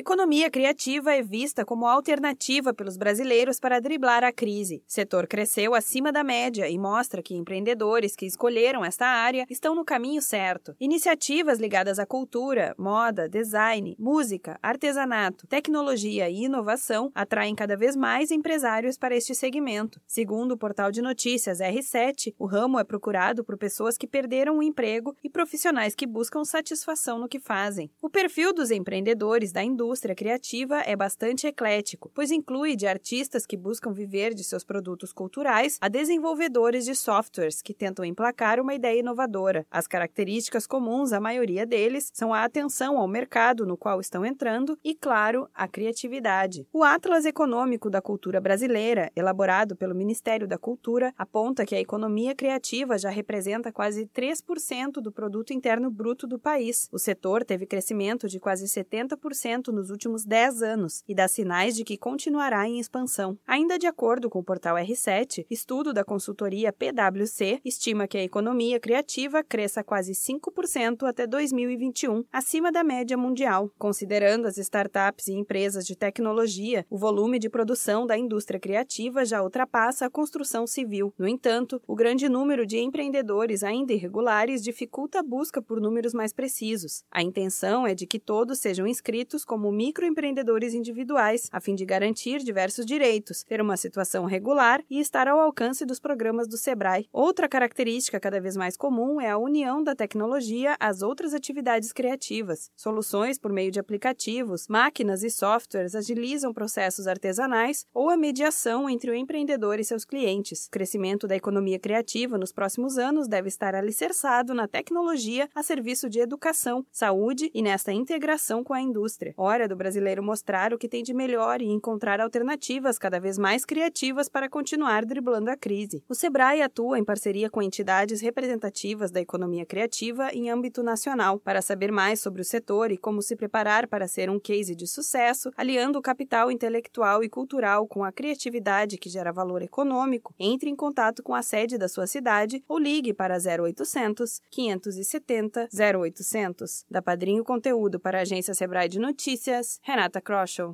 Economia criativa é vista como alternativa pelos brasileiros para driblar a crise. Setor cresceu acima da média e mostra que empreendedores que escolheram esta área estão no caminho certo. Iniciativas ligadas à cultura, moda, design, música, artesanato, tecnologia e inovação atraem cada vez mais empresários para este segmento. Segundo o portal de notícias R7, o ramo é procurado por pessoas que perderam o emprego e profissionais que buscam satisfação no que fazem. O perfil dos empreendedores da indústria indústria criativa é bastante eclético, pois inclui de artistas que buscam viver de seus produtos culturais a desenvolvedores de softwares que tentam emplacar uma ideia inovadora. As características comuns à maioria deles são a atenção ao mercado no qual estão entrando e, claro, a criatividade. O Atlas Econômico da Cultura Brasileira, elaborado pelo Ministério da Cultura, aponta que a economia criativa já representa quase 3% do produto interno bruto do país. O setor teve crescimento de quase 70% nos últimos 10 anos e dá sinais de que continuará em expansão. Ainda de acordo com o portal R7, estudo da consultoria PwC estima que a economia criativa cresça quase 5% até 2021, acima da média mundial. Considerando as startups e empresas de tecnologia, o volume de produção da indústria criativa já ultrapassa a construção civil. No entanto, o grande número de empreendedores ainda irregulares dificulta a busca por números mais precisos. A intenção é de que todos sejam inscritos como como microempreendedores individuais, a fim de garantir diversos direitos, ter uma situação regular e estar ao alcance dos programas do Sebrae. Outra característica cada vez mais comum é a união da tecnologia às outras atividades criativas. Soluções por meio de aplicativos, máquinas e softwares agilizam processos artesanais ou a mediação entre o empreendedor e seus clientes. O crescimento da economia criativa nos próximos anos deve estar alicerçado na tecnologia a serviço de educação, saúde e nesta integração com a indústria do brasileiro mostrar o que tem de melhor e encontrar alternativas cada vez mais criativas para continuar driblando a crise. O Sebrae atua em parceria com entidades representativas da economia criativa em âmbito nacional. Para saber mais sobre o setor e como se preparar para ser um case de sucesso, aliando o capital intelectual e cultural com a criatividade que gera valor econômico, entre em contato com a sede da sua cidade ou ligue para 0800 570 0800. Da Padrinho Conteúdo para a agência Sebrae de Notícias Notícias, Renata Kroschel.